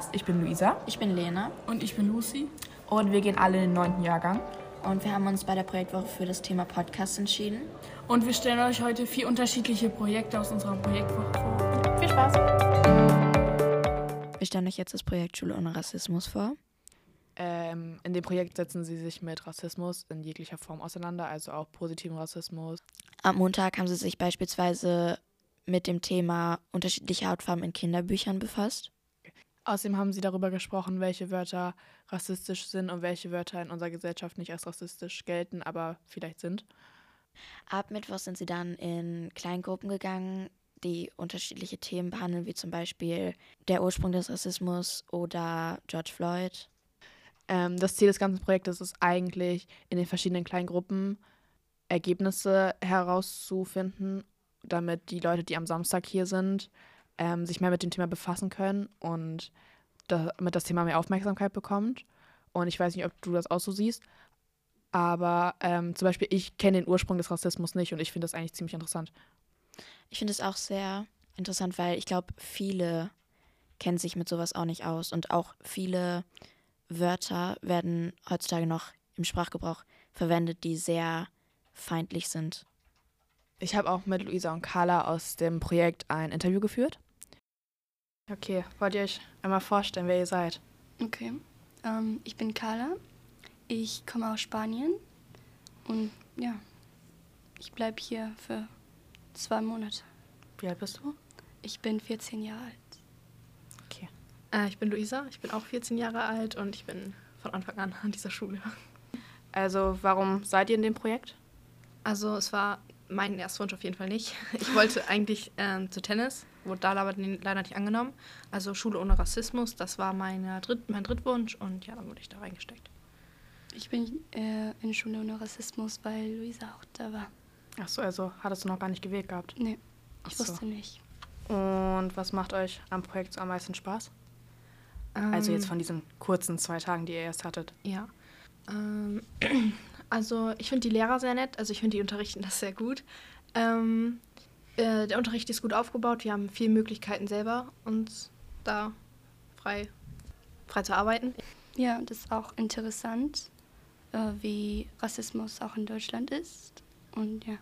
Podcast. Ich bin Luisa. Ich bin Lena. Und ich bin Lucy. Und wir gehen alle in den neunten Jahrgang. Und wir haben uns bei der Projektwoche für das Thema Podcast entschieden. Und wir stellen euch heute vier unterschiedliche Projekte aus unserer Projektwoche vor. Viel Spaß! Wir stellen euch jetzt das Projekt Schule ohne Rassismus vor. Ähm, in dem Projekt setzen sie sich mit Rassismus in jeglicher Form auseinander, also auch positiven Rassismus. Am Montag haben sie sich beispielsweise mit dem Thema unterschiedliche Hautfarben in Kinderbüchern befasst. Außerdem haben sie darüber gesprochen, welche Wörter rassistisch sind und welche Wörter in unserer Gesellschaft nicht als rassistisch gelten, aber vielleicht sind. Ab Mittwoch sind sie dann in Kleingruppen gegangen, die unterschiedliche Themen behandeln, wie zum Beispiel der Ursprung des Rassismus oder George Floyd. Ähm, das Ziel des ganzen Projektes ist eigentlich, in den verschiedenen Kleingruppen Ergebnisse herauszufinden, damit die Leute, die am Samstag hier sind, ähm, sich mehr mit dem Thema befassen können und damit das Thema mehr Aufmerksamkeit bekommt. Und ich weiß nicht, ob du das auch so siehst, aber ähm, zum Beispiel ich kenne den Ursprung des Rassismus nicht und ich finde das eigentlich ziemlich interessant. Ich finde es auch sehr interessant, weil ich glaube, viele kennen sich mit sowas auch nicht aus und auch viele Wörter werden heutzutage noch im Sprachgebrauch verwendet, die sehr feindlich sind. Ich habe auch mit Luisa und Carla aus dem Projekt ein Interview geführt. Okay, wollt ihr euch einmal vorstellen, wer ihr seid? Okay, ähm, ich bin Carla. Ich komme aus Spanien und ja, ich bleibe hier für zwei Monate. Wie alt bist du? Ich bin 14 Jahre alt. Okay. Äh, ich bin Luisa, ich bin auch 14 Jahre alt und ich bin von Anfang an an dieser Schule. Also, warum seid ihr in dem Projekt? Also, es war mein Erstwunsch auf jeden Fall nicht. Ich wollte eigentlich ähm, zu Tennis, wurde da aber leider nicht angenommen. Also Schule ohne Rassismus, das war meine Dritt, mein Drittwunsch und ja, dann wurde ich da reingesteckt. Ich bin äh, in Schule ohne Rassismus, weil Luisa auch da war. Ach so, also hattest du noch gar nicht gewählt gehabt? Nee, ich so. wusste nicht. Und was macht euch am Projekt so am meisten Spaß? Ähm, also jetzt von diesen kurzen zwei Tagen, die ihr erst hattet. Ja. Ähm, also ich finde die Lehrer sehr nett, also ich finde die unterrichten das sehr gut. Ähm, äh, der Unterricht ist gut aufgebaut, wir haben viele Möglichkeiten selber, uns da frei, frei zu arbeiten. Ja, das ist auch interessant, äh, wie Rassismus auch in Deutschland ist. Und ja.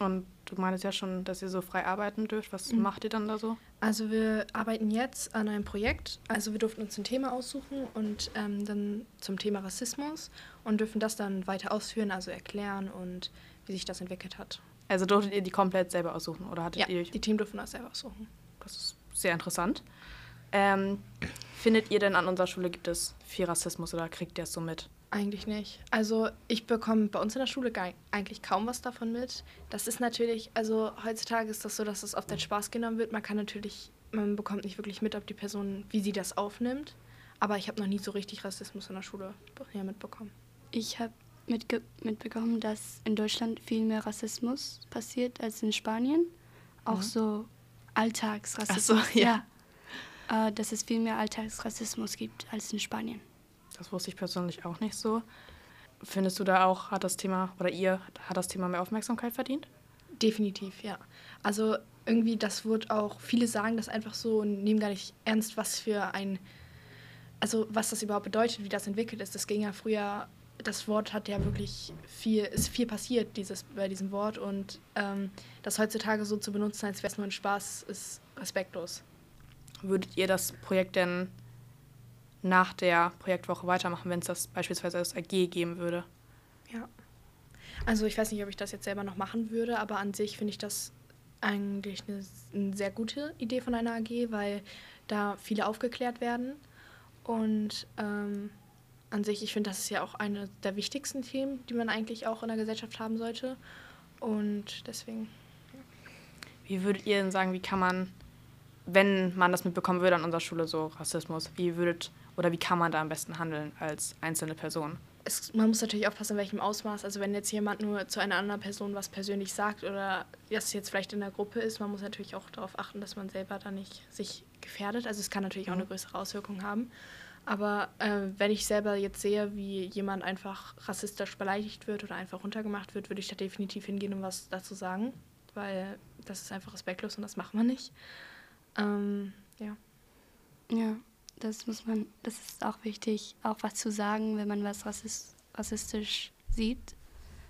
Und du meintest ja schon, dass ihr so frei arbeiten dürft. Was mhm. macht ihr dann da so? Also wir arbeiten jetzt an einem Projekt. Also wir durften uns ein Thema aussuchen und ähm, dann zum Thema Rassismus und dürfen das dann weiter ausführen, also erklären und wie sich das entwickelt hat. Also durftet ihr die komplett selber aussuchen oder hattet ja, ihr die Team durften das selber aussuchen. Das ist sehr interessant. Ähm, findet ihr denn an unserer Schule gibt es viel Rassismus oder kriegt ihr es so mit? Eigentlich nicht. Also ich bekomme bei uns in der Schule gar, eigentlich kaum was davon mit. Das ist natürlich, also heutzutage ist das so, dass es oft als Spaß genommen wird. Man kann natürlich, man bekommt nicht wirklich mit, ob die Person, wie sie das aufnimmt. Aber ich habe noch nie so richtig Rassismus in der Schule mitbekommen. Ich habe mitbekommen, dass in Deutschland viel mehr Rassismus passiert als in Spanien. Auch mhm. so Alltagsrassismus. Ach so, ja. ja. Äh, dass es viel mehr Alltagsrassismus gibt als in Spanien. Das wusste ich persönlich auch nicht so. Findest du da auch, hat das Thema oder ihr, hat das Thema mehr Aufmerksamkeit verdient? Definitiv, ja. Also irgendwie, das wird auch, viele sagen das einfach so und nehmen gar nicht ernst, was für ein, also was das überhaupt bedeutet, wie das entwickelt ist. Das ging ja früher, das Wort hat ja wirklich viel, ist viel passiert dieses, bei diesem Wort und ähm, das heutzutage so zu benutzen, als wäre es nur ein Spaß, ist respektlos. Würdet ihr das Projekt denn nach der Projektwoche weitermachen, wenn es das beispielsweise als AG geben würde. Ja. Also ich weiß nicht, ob ich das jetzt selber noch machen würde, aber an sich finde ich das eigentlich eine, eine, sehr gute Idee von einer AG, weil da viele aufgeklärt werden. Und ähm, an sich, ich finde, das ist ja auch eine der wichtigsten Themen, die man eigentlich auch in der Gesellschaft haben sollte. Und deswegen. Ja. Wie würdet ihr denn sagen, wie kann man, wenn man das mitbekommen würde an unserer Schule, so Rassismus, wie würdet oder wie kann man da am besten handeln als einzelne Person? Es, man muss natürlich aufpassen, in welchem Ausmaß. Also wenn jetzt jemand nur zu einer anderen Person was persönlich sagt oder das jetzt vielleicht in der Gruppe ist, man muss natürlich auch darauf achten, dass man selber da nicht sich gefährdet. Also es kann natürlich auch eine mhm. größere Auswirkung haben. Aber äh, wenn ich selber jetzt sehe, wie jemand einfach rassistisch beleidigt wird oder einfach runtergemacht wird, würde ich da definitiv hingehen und was dazu sagen, weil das ist einfach respektlos und das macht man nicht. Ähm, ja. Ja, das muss man, das ist auch wichtig, auch was zu sagen, wenn man was rassist, rassistisch sieht.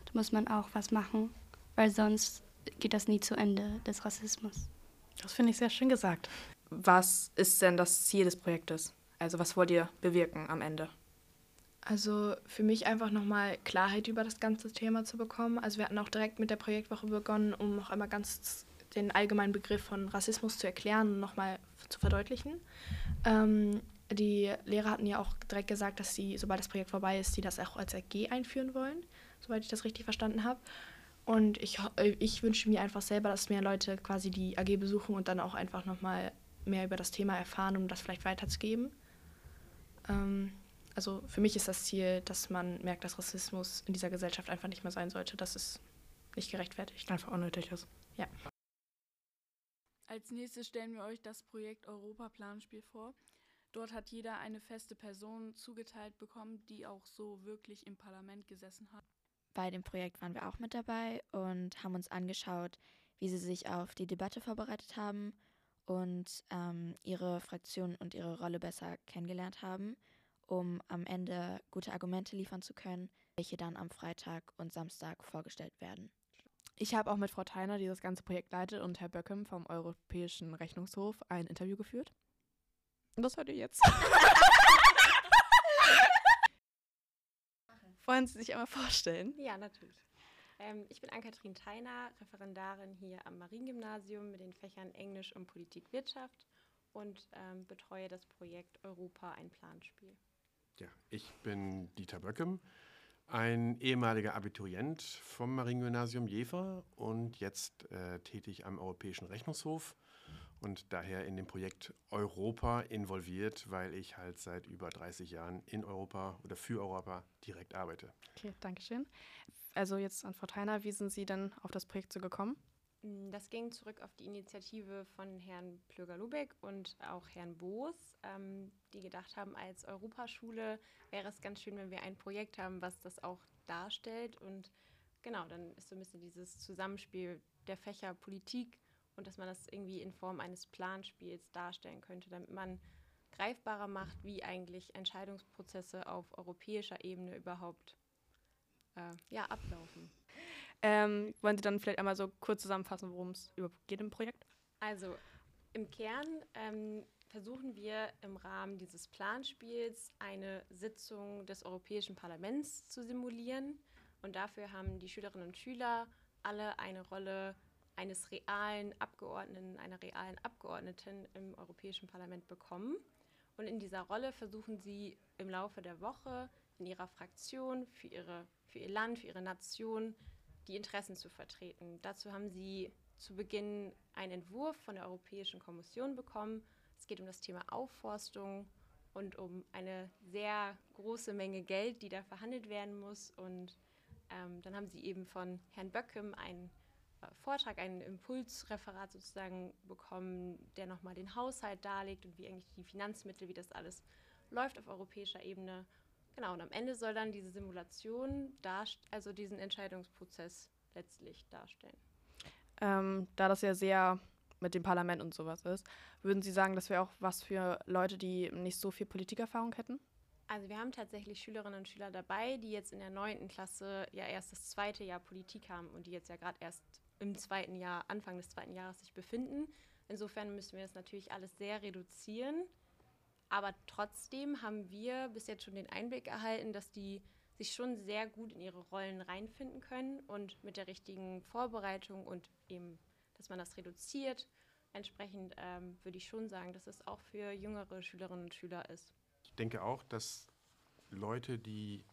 Da muss man auch was machen, weil sonst geht das nie zu Ende des Rassismus. Das finde ich sehr schön gesagt. Was ist denn das Ziel des Projektes? Also was wollt ihr bewirken am Ende? Also für mich einfach nochmal Klarheit über das ganze Thema zu bekommen. Also wir hatten auch direkt mit der Projektwoche begonnen, um noch einmal ganz den allgemeinen Begriff von Rassismus zu erklären und nochmal zu verdeutlichen. Ähm, die Lehrer hatten ja auch direkt gesagt, dass sie, sobald das Projekt vorbei ist, sie das auch als AG einführen wollen, soweit ich das richtig verstanden habe. Und ich, ich wünsche mir einfach selber, dass mehr Leute quasi die AG besuchen und dann auch einfach nochmal mehr über das Thema erfahren, um das vielleicht weiterzugeben. Ähm, also für mich ist das Ziel, dass man merkt, dass Rassismus in dieser Gesellschaft einfach nicht mehr sein sollte, dass es nicht gerechtfertigt. Einfach unnötig ist. Ja. Als nächstes stellen wir euch das Projekt Europa-Planspiel vor. Dort hat jeder eine feste Person zugeteilt bekommen, die auch so wirklich im Parlament gesessen hat. Bei dem Projekt waren wir auch mit dabei und haben uns angeschaut, wie sie sich auf die Debatte vorbereitet haben und ähm, ihre Fraktion und ihre Rolle besser kennengelernt haben, um am Ende gute Argumente liefern zu können, welche dann am Freitag und Samstag vorgestellt werden. Ich habe auch mit Frau Theiner, die das ganze Projekt leitet, und Herr Böckem vom Europäischen Rechnungshof ein Interview geführt. Und das hört ihr jetzt. Wollen Sie sich einmal vorstellen? Ja, natürlich. Ähm, ich bin Ann-Kathrin Theiner, Referendarin hier am Mariengymnasium mit den Fächern Englisch und Politikwirtschaft und ähm, betreue das Projekt Europa ein Planspiel. Ja, ich bin Dieter Böckem, ein ehemaliger Abiturient vom Mariengymnasium Jever und jetzt äh, tätig am Europäischen Rechnungshof und daher in dem Projekt Europa involviert, weil ich halt seit über 30 Jahren in Europa oder für Europa direkt arbeite. Okay, danke schön. Also jetzt an Frau Theiner, wie sind Sie denn auf das Projekt so gekommen? Mm, das ging zurück auf die Initiative von Herrn Plöger-Lubeck und auch Herrn Boos, ähm, die gedacht haben, als Europaschule wäre es ganz schön, wenn wir ein Projekt haben, was das auch darstellt. Und genau, dann ist so ein bisschen dieses Zusammenspiel der Fächer Politik und dass man das irgendwie in Form eines Planspiels darstellen könnte, damit man greifbarer macht, wie eigentlich Entscheidungsprozesse auf europäischer Ebene überhaupt äh, ja, ablaufen. Ähm, wollen Sie dann vielleicht einmal so kurz zusammenfassen, worum es geht im Projekt? Also im Kern ähm, versuchen wir im Rahmen dieses Planspiels eine Sitzung des Europäischen Parlaments zu simulieren. Und dafür haben die Schülerinnen und Schüler alle eine Rolle eines realen Abgeordneten, einer realen Abgeordneten im Europäischen Parlament bekommen. Und in dieser Rolle versuchen sie im Laufe der Woche in ihrer Fraktion für, ihre, für ihr Land, für ihre Nation die Interessen zu vertreten. Dazu haben sie zu Beginn einen Entwurf von der Europäischen Kommission bekommen. Es geht um das Thema Aufforstung und um eine sehr große Menge Geld, die da verhandelt werden muss. Und ähm, dann haben sie eben von Herrn Böckem einen Vortrag, ein Impulsreferat sozusagen bekommen, der nochmal den Haushalt darlegt und wie eigentlich die Finanzmittel, wie das alles läuft auf europäischer Ebene. Genau, und am Ende soll dann diese Simulation, also diesen Entscheidungsprozess letztlich darstellen. Ähm, da das ja sehr mit dem Parlament und sowas ist, würden Sie sagen, das wäre auch was für Leute, die nicht so viel Politikerfahrung hätten? Also wir haben tatsächlich Schülerinnen und Schüler dabei, die jetzt in der neunten Klasse ja erst das zweite Jahr Politik haben und die jetzt ja gerade erst im zweiten Jahr, Anfang des zweiten Jahres sich befinden. Insofern müssen wir das natürlich alles sehr reduzieren. Aber trotzdem haben wir bis jetzt schon den Einblick erhalten, dass die sich schon sehr gut in ihre Rollen reinfinden können und mit der richtigen Vorbereitung und eben, dass man das reduziert. Entsprechend ähm, würde ich schon sagen, dass es auch für jüngere Schülerinnen und Schüler ist. Ich denke auch, dass Leute, die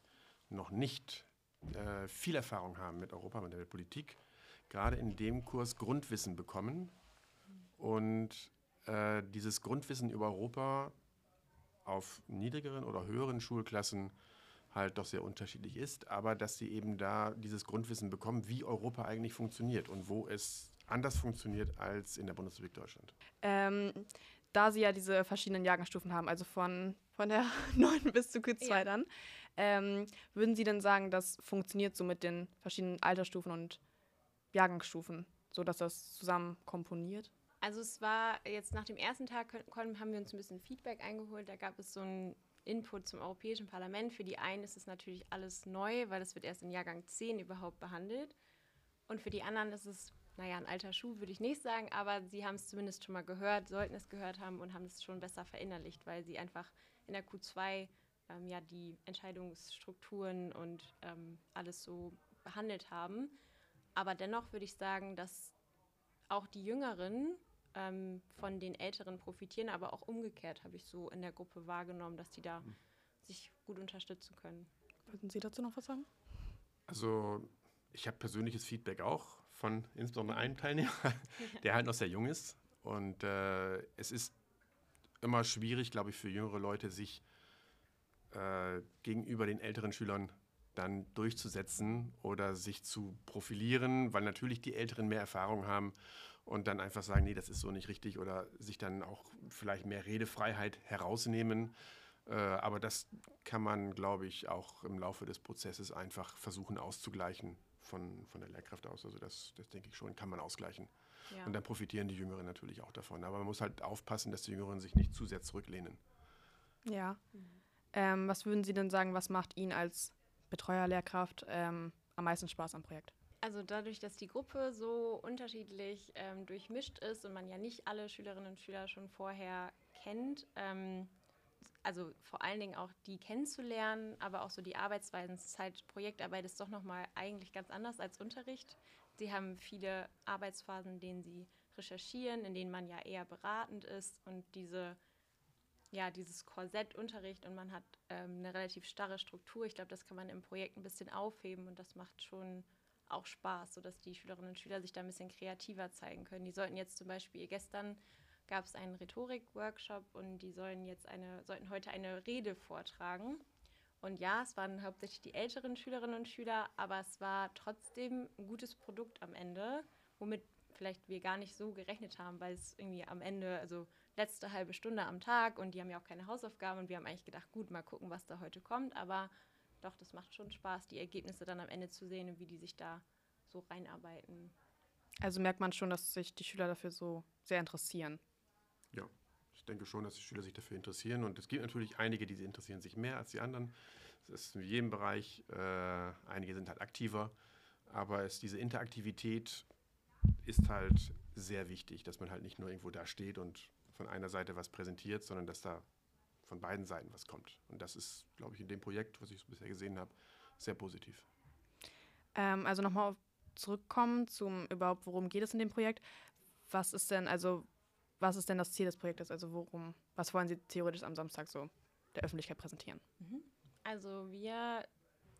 noch nicht äh, viel Erfahrung haben mit Europa, mit der Politik, gerade in dem Kurs Grundwissen bekommen und äh, dieses Grundwissen über Europa auf niedrigeren oder höheren Schulklassen halt doch sehr unterschiedlich ist, aber dass sie eben da dieses Grundwissen bekommen, wie Europa eigentlich funktioniert und wo es anders funktioniert als in der Bundesrepublik Deutschland. Ähm, da Sie ja diese verschiedenen Jahrgangsstufen haben, also von, von der 9 bis zu Q2 ja. dann, ähm, würden Sie denn sagen, das funktioniert so mit den verschiedenen Altersstufen und Jahrgangsstufen, sodass das zusammen komponiert? Also es war jetzt nach dem ersten Tag haben wir uns ein bisschen Feedback eingeholt. Da gab es so ein Input zum Europäischen Parlament. Für die einen ist es natürlich alles neu, weil es wird erst in Jahrgang 10 überhaupt behandelt. Und für die anderen ist es, naja, ein alter Schuh würde ich nicht sagen, aber sie haben es zumindest schon mal gehört, sollten es gehört haben und haben es schon besser verinnerlicht, weil sie einfach in der Q2 ähm, ja die Entscheidungsstrukturen und ähm, alles so behandelt haben. Aber dennoch würde ich sagen, dass auch die Jüngeren ähm, von den Älteren profitieren, aber auch umgekehrt habe ich so in der Gruppe wahrgenommen, dass die da mhm. sich gut unterstützen können. Wollten Sie dazu noch was sagen? Also ich habe persönliches Feedback auch von insbesondere einem Teilnehmer, der halt noch sehr jung ist. Und äh, es ist immer schwierig, glaube ich, für jüngere Leute, sich äh, gegenüber den älteren Schülern dann durchzusetzen oder sich zu profilieren, weil natürlich die Älteren mehr Erfahrung haben und dann einfach sagen, nee, das ist so nicht richtig oder sich dann auch vielleicht mehr Redefreiheit herausnehmen. Äh, aber das kann man, glaube ich, auch im Laufe des Prozesses einfach versuchen auszugleichen von, von der Lehrkraft aus. Also das, das denke ich schon, kann man ausgleichen. Ja. Und dann profitieren die Jüngeren natürlich auch davon. Aber man muss halt aufpassen, dass die Jüngeren sich nicht zu sehr zurücklehnen. Ja. Mhm. Ähm, was würden Sie denn sagen, was macht Ihnen als Betreuerlehrkraft ähm, am meisten Spaß am Projekt? Also dadurch, dass die Gruppe so unterschiedlich ähm, durchmischt ist und man ja nicht alle Schülerinnen und Schüler schon vorher kennt, ähm, also vor allen Dingen auch die kennenzulernen, aber auch so die Arbeitsweisen. Halt, Projektarbeit ist doch nochmal eigentlich ganz anders als Unterricht. Sie haben viele Arbeitsphasen, in denen sie recherchieren, in denen man ja eher beratend ist und diese ja, dieses Korsettunterricht und man hat ähm, eine relativ starre Struktur. Ich glaube, das kann man im Projekt ein bisschen aufheben und das macht schon auch Spaß, sodass die Schülerinnen und Schüler sich da ein bisschen kreativer zeigen können. Die sollten jetzt zum Beispiel, gestern gab es einen Rhetorik-Workshop und die sollen jetzt eine, sollten heute eine Rede vortragen. Und ja, es waren hauptsächlich die älteren Schülerinnen und Schüler, aber es war trotzdem ein gutes Produkt am Ende, womit vielleicht wir gar nicht so gerechnet haben, weil es irgendwie am Ende, also letzte halbe Stunde am Tag und die haben ja auch keine Hausaufgaben und wir haben eigentlich gedacht, gut, mal gucken, was da heute kommt, aber doch, das macht schon Spaß, die Ergebnisse dann am Ende zu sehen und wie die sich da so reinarbeiten. Also merkt man schon, dass sich die Schüler dafür so sehr interessieren. Ja, ich denke schon, dass die Schüler sich dafür interessieren. Und es gibt natürlich einige, die interessieren sich mehr als die anderen. Das ist in jedem Bereich. Äh, einige sind halt aktiver. Aber es, diese Interaktivität ist halt sehr wichtig, dass man halt nicht nur irgendwo da steht und von einer Seite was präsentiert, sondern dass da von beiden Seiten was kommt. Und das ist, glaube ich, in dem Projekt, was ich bisher gesehen habe, sehr positiv. Ähm, also nochmal zurückkommen zum überhaupt, worum geht es in dem Projekt? Was ist denn, also, was ist denn das Ziel des Projektes? Also worum, was wollen Sie theoretisch am Samstag so der Öffentlichkeit präsentieren? Mhm. Also wir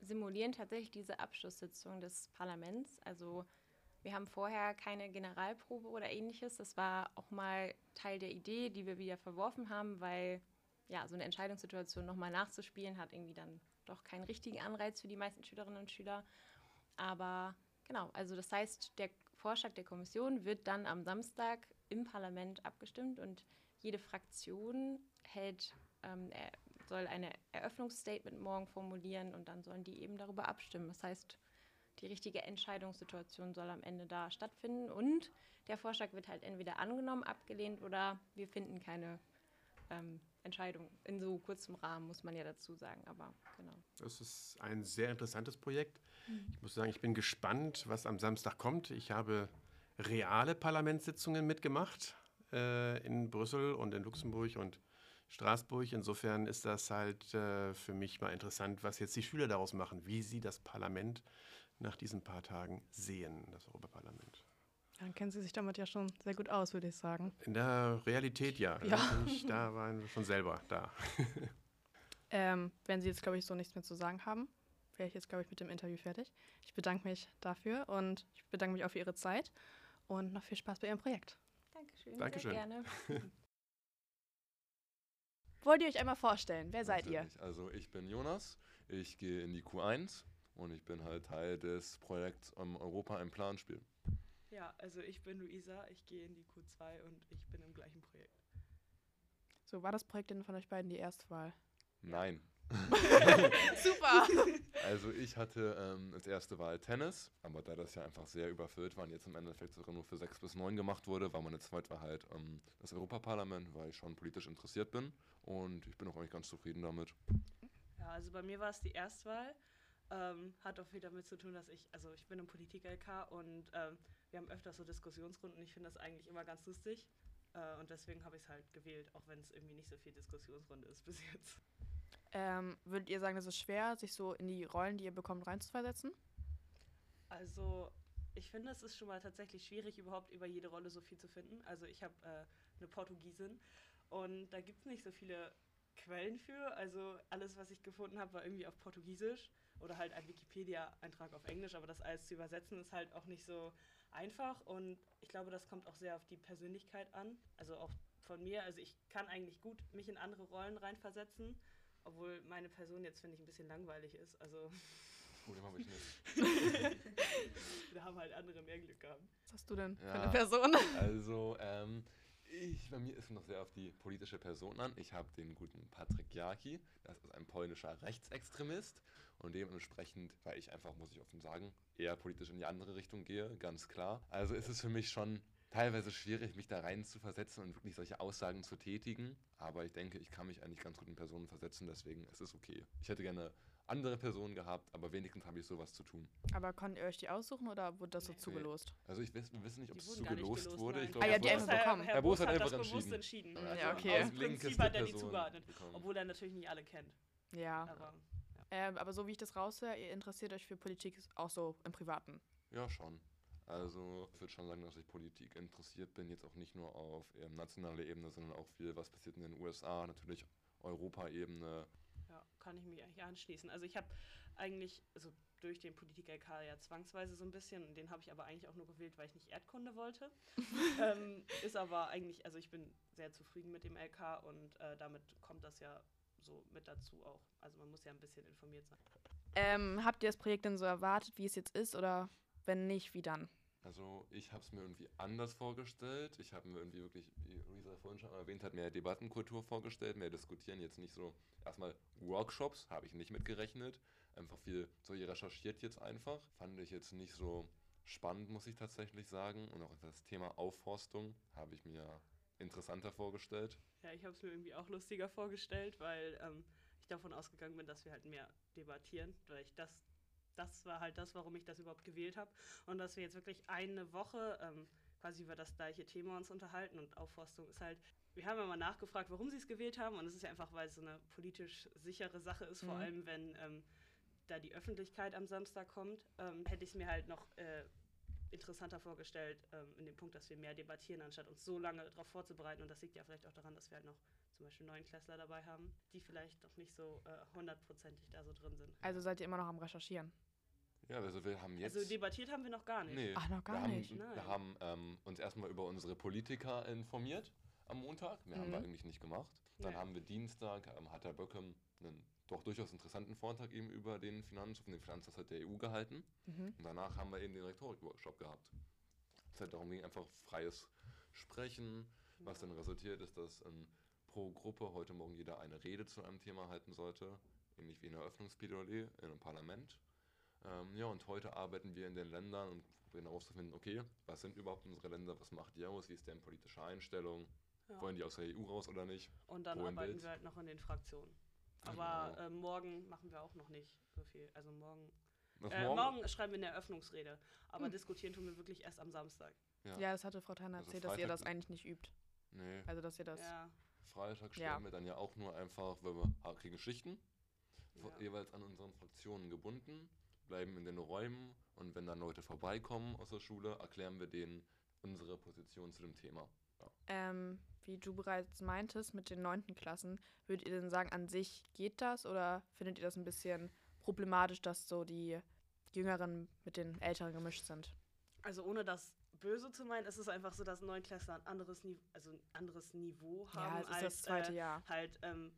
simulieren tatsächlich diese Abschlusssitzung des Parlaments. Also wir haben vorher keine Generalprobe oder ähnliches. Das war auch mal Teil der Idee, die wir wieder verworfen haben, weil ja, so eine Entscheidungssituation nochmal nachzuspielen, hat irgendwie dann doch keinen richtigen Anreiz für die meisten Schülerinnen und Schüler. Aber genau, also das heißt, der Vorschlag der Kommission wird dann am Samstag im Parlament abgestimmt und jede Fraktion hält, ähm, soll ein Eröffnungsstatement morgen formulieren und dann sollen die eben darüber abstimmen. Das heißt, die richtige Entscheidungssituation soll am Ende da stattfinden und der Vorschlag wird halt entweder angenommen, abgelehnt oder wir finden keine ähm, Entscheidung in so kurzem Rahmen, muss man ja dazu sagen. Aber genau. Das ist ein sehr interessantes Projekt. Mhm. Ich muss sagen, ich bin gespannt, was am Samstag kommt. Ich habe reale Parlamentssitzungen mitgemacht äh, in Brüssel und in Luxemburg und Straßburg. Insofern ist das halt äh, für mich mal interessant, was jetzt die Schüler daraus machen, wie sie das Parlament nach diesen paar Tagen sehen, das Europaparlament. Dann kennen Sie sich damit ja schon sehr gut aus, würde ich sagen. In der Realität ja. ja. Ich, da waren wir schon selber da. ähm, wenn Sie jetzt, glaube ich, so nichts mehr zu sagen haben, wäre ich jetzt, glaube ich, mit dem Interview fertig. Ich bedanke mich dafür und ich bedanke mich auch für Ihre Zeit und noch viel Spaß bei Ihrem Projekt. Dankeschön. Dankeschön. Sehr gerne. Wollt ihr euch einmal vorstellen? Wer seid ihr? Also ich bin Jonas, ich gehe in die Q1 und ich bin halt Teil des Projekts Europa ein Planspiel. Ja, also ich bin Luisa, ich gehe in die Q2 und ich bin im gleichen Projekt. So, war das Projekt denn von euch beiden die Erstwahl? Nein, Super. Also ich hatte ähm, als erste Wahl Tennis, aber da das ja einfach sehr überfüllt war und jetzt im Endeffekt sogar nur für sechs bis neun gemacht wurde, war meine zweite Wahl halt ähm, das Europaparlament, weil ich schon politisch interessiert bin und ich bin auch eigentlich ganz zufrieden damit. Ja, also bei mir war es die Erstwahl. Ähm, hat auch viel damit zu tun, dass ich, also ich bin im Politik-LK und ähm, wir haben öfter so Diskussionsrunden. Ich finde das eigentlich immer ganz lustig. Äh, und deswegen habe ich es halt gewählt, auch wenn es irgendwie nicht so viel Diskussionsrunde ist bis jetzt. Ähm, würdet ihr sagen, es ist schwer, sich so in die Rollen, die ihr bekommt, reinzuversetzen? Also ich finde, es ist schon mal tatsächlich schwierig, überhaupt über jede Rolle so viel zu finden. Also ich habe äh, eine Portugiesin und da gibt es nicht so viele Quellen für. Also alles, was ich gefunden habe, war irgendwie auf Portugiesisch oder halt ein Wikipedia-Eintrag auf Englisch, aber das alles zu übersetzen ist halt auch nicht so einfach und ich glaube, das kommt auch sehr auf die Persönlichkeit an. Also auch von mir, also ich kann eigentlich gut mich in andere Rollen reinversetzen, obwohl meine Person jetzt, finde ich, ein bisschen langweilig ist. Also Problem habe ich nicht. da haben halt andere mehr Glück gehabt. Was hast du denn Ja. für eine Person? Also, ähm, ich, bei mir ist es noch sehr auf die politische Person an. Ich habe den guten Patryk Jaki, das ist ein polnischer Rechtsextremist und dementsprechend, weil ich einfach, muss ich offen sagen, eher politisch in die andere Richtung gehe, ganz klar. Also ist es für mich schon teilweise schwierig, mich da rein zu versetzen und wirklich solche Aussagen zu tätigen. Aber ich denke, ich kann mich eigentlich ganz gut in Personen versetzen, deswegen ist es okay. Ich hätte gerne andere Personen gehabt, aber wenigstens habe ich sowas zu tun. Aber konnt ihr euch die aussuchen oder wurde das so Nee. zugelost? Also ich weiß, wir wissen nicht, ob es zugelost gelost, wurde. Ich glaub, Ah, habt die es einfach bekommen. Herr, Herr Boos hat das einfach bewusst entschieden. entschieden. Ja, Also okay. Aus Prinzip hat er die zugeordnet, bekommen. obwohl er natürlich nicht alle kennt. Ja. Aber Ähm, aber so wie ich das raushöre, ihr interessiert euch für Politik auch so im Privaten. Ja, schon. Also ich würde schon sagen, dass ich Politik interessiert bin, jetzt auch nicht nur auf ähm, nationaler Ebene, sondern auch viel, was passiert in den USA, natürlich Europaebene. Kann ich mich eigentlich anschließen. Also ich habe eigentlich, also durch den Politik-LK ja zwangsweise so ein bisschen, den habe ich aber eigentlich auch nur gewählt, weil ich nicht Erdkunde wollte. ähm, ist aber eigentlich, also ich bin sehr zufrieden mit dem LK und äh, damit kommt das ja so mit dazu auch. Also man muss ja ein bisschen informiert sein. Ähm, habt ihr das Projekt denn so erwartet, wie es jetzt ist? Oder wenn nicht, wie dann? Also ich habe es mir irgendwie anders vorgestellt. Ich habe mir irgendwie wirklich, wie Luisa vorhin schon erwähnt hat, mehr Debattenkultur vorgestellt, mehr diskutieren. Jetzt nicht so erstmal Workshops, habe ich nicht mitgerechnet. Einfach viel so hier recherchiert jetzt einfach. Fand ich jetzt nicht so spannend, muss ich tatsächlich sagen. Und auch das Thema Aufforstung habe ich mir interessanter vorgestellt. Ja, ich habe es mir irgendwie auch lustiger vorgestellt, weil ähm, ich davon ausgegangen bin, dass wir halt mehr debattieren, weil ich das, das war halt das, warum ich das überhaupt gewählt habe. Und dass wir jetzt wirklich eine Woche ähm, quasi über das gleiche Thema uns unterhalten und Aufforstung ist halt, wir haben ja mal nachgefragt, warum sie es gewählt haben und es ist ja einfach, weil es so eine politisch sichere Sache ist, vor Mhm. allem wenn ähm, da die Öffentlichkeit am Samstag kommt, ähm, hätte ich es mir halt noch äh, interessanter vorgestellt, ähm, in dem Punkt, dass wir mehr debattieren, anstatt uns so lange darauf vorzubereiten. Und das liegt ja vielleicht auch daran, dass wir halt noch zum Beispiel Neunklässler dabei haben, die vielleicht noch nicht so äh, hundertprozentig da so drin sind. Also seid ihr immer noch am Recherchieren? Ja, also wir haben jetzt... also debattiert haben wir noch gar nicht. Nee, Ach, noch gar wir nicht. Haben, Nein. wir haben ähm, uns erstmal über unsere Politiker informiert am Montag. Mehr haben wir Mhm. eigentlich nicht gemacht. Dann Nee. haben wir Dienstag, ähm, hat Herr Böckem einen doch durchaus interessanten Vortrag eben über den Finanz, den Finanzhaushalt der EU gehalten. Mhm. Und danach haben wir eben den Rhetorik-Workshop gehabt. Es halt darum ging, einfach freies Sprechen, was dann resultiert ist, dass ähm, pro Gruppe heute Morgen jeder eine Rede zu einem Thema halten sollte, ähnlich wie in der Eröffnungsplädoyer in einem Parlament. Ähm, ja, und heute arbeiten wir in den Ländern und probieren herauszufinden, okay, was sind überhaupt unsere Länder, was macht die aus, wie ist deren politische Einstellung, Ja. wollen die aus der EU raus oder nicht? Und dann Wo arbeiten wir halt noch in den Fraktionen. Genau. Aber äh, morgen machen wir auch noch nicht so viel. Also morgen, äh, morgen schreiben wir eine Eröffnungsrede. Aber Hm. diskutieren tun wir wirklich erst am Samstag. Ja. Ja, das hatte Frau Tanner Also erzählt, dass ihr Freitag- das eigentlich nicht übt. Nee. Also, dass ihr das. Ja. Freitag stellen Ja. wir dann ja auch nur einfach, weil wir ah, kriegen Schichten, Ja. jeweils an unseren Fraktionen gebunden, bleiben in den Räumen und wenn dann Leute vorbeikommen aus der Schule, erklären wir denen unsere Position zu dem Thema. Ja. Ähm, wie du bereits meintest, mit den neunten Klassen, würdet ihr denn sagen, an sich geht das oder findet ihr das ein bisschen problematisch, dass so die Jüngeren mit den Älteren gemischt sind? Also ohne das böse zu meinen, ist es einfach so, dass Neunklässler ein anderes, Nive also ein anderes Niveau haben ja, als das zweite äh, Jahr. halt ähm,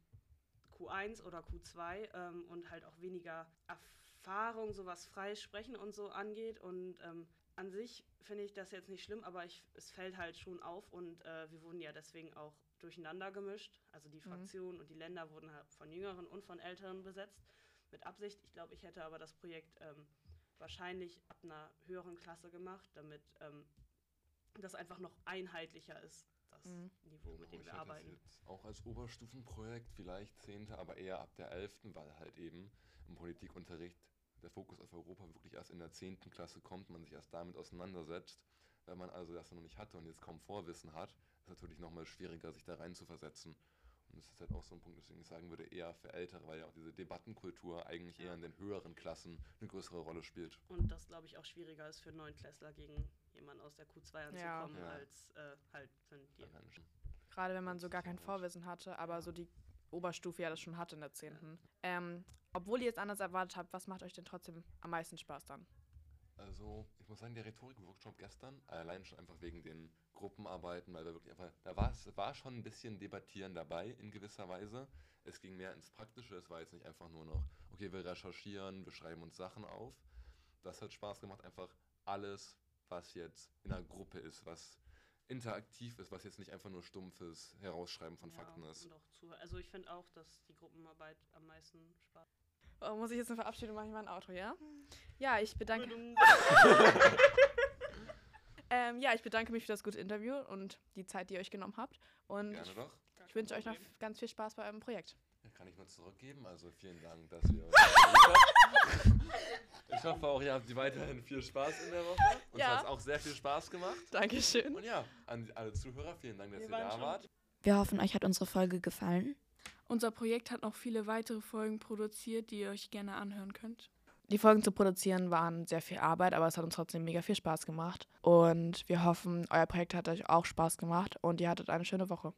Q1 oder Q2 ähm, und halt auch weniger Erfahrung, so was freies Sprechen und so angeht. Und ähm, an sich finde ich das jetzt nicht schlimm, aber ich, es fällt halt schon auf und äh, wir wurden ja deswegen auch durcheinander gemischt. Also die Mhm. Fraktionen und die Länder wurden halt von Jüngeren und von Älteren besetzt. Mit Absicht. Ich glaube, ich hätte aber das Projekt ähm, wahrscheinlich ab einer höheren Klasse gemacht, damit ähm, das einfach noch einheitlicher ist, das Mhm. Niveau, mit dem ich wir das arbeiten. jetzt auch als Oberstufenprojekt, vielleicht Zehnte, aber eher ab der Elften, weil halt eben im Politikunterricht der Fokus auf Europa wirklich erst in der zehnten Klasse kommt, man sich erst damit auseinandersetzt. Wenn man also das noch nicht hatte und jetzt kaum Vorwissen hat, ist es natürlich nochmal schwieriger, sich da rein zu versetzen. Und das ist halt auch so ein Punkt, deswegen ich sagen würde, eher für Ältere, weil ja auch diese Debattenkultur eigentlich Ja. eher in den höheren Klassen eine größere Rolle spielt. Und das, glaube ich, auch schwieriger ist für Neunklässler gegen jemanden aus der Q2 Ja. anzukommen, Ja. als äh, halt, wenn die. Gerade wenn man so gar kein. Vorwissen hatte, aber so die Oberstufe ja das schon hatte in der 10. Ähm, obwohl ihr jetzt anders erwartet habt, was macht euch denn trotzdem am meisten Spaß dann? Also, ich muss sagen, der Rhetorik-Workshop gestern, allein schon einfach wegen den Gruppenarbeiten, weil wir wirklich einfach, da war es war schon ein bisschen Debattieren dabei in gewisser Weise. Es ging mehr ins Praktische, es war jetzt nicht einfach nur noch, okay, wir recherchieren, wir schreiben uns Sachen auf. Das hat Spaß gemacht, einfach alles, was jetzt in einer Gruppe ist, was interaktiv ist, was jetzt nicht einfach nur stumpfes Herausschreiben von Fakten ist. Und auch zu, also ich finde auch, dass die Gruppenarbeit am meisten Spaß Oh, muss ich jetzt eine Verabschiedung machen? Ich mein Auto, ja? Ja, ich bedanke, ähm, ja, ich bedanke mich für das gute Interview und die Zeit, die ihr euch genommen habt. Und Gerne doch. ich wünsche euch noch ganz viel Spaß bei eurem Projekt. Kann ich nur zurückgeben. Also vielen Dank, dass ihr habt. Ich hoffe auch, ihr habt weiterhin viel Spaß in der Woche. Uns Ja. hat es auch sehr viel Spaß gemacht. Dankeschön. Und ja, an alle Zuhörer, vielen Dank, dass Wir ihr da schon- wart. Wir hoffen, euch hat unsere Folge gefallen. Unser Projekt hat noch viele weitere Folgen produziert, die ihr euch gerne anhören könnt. Die Folgen zu produzieren waren sehr viel Arbeit, aber es hat uns trotzdem mega viel Spaß gemacht. Und wir hoffen, euer Projekt hat euch auch Spaß gemacht und ihr hattet eine schöne Woche.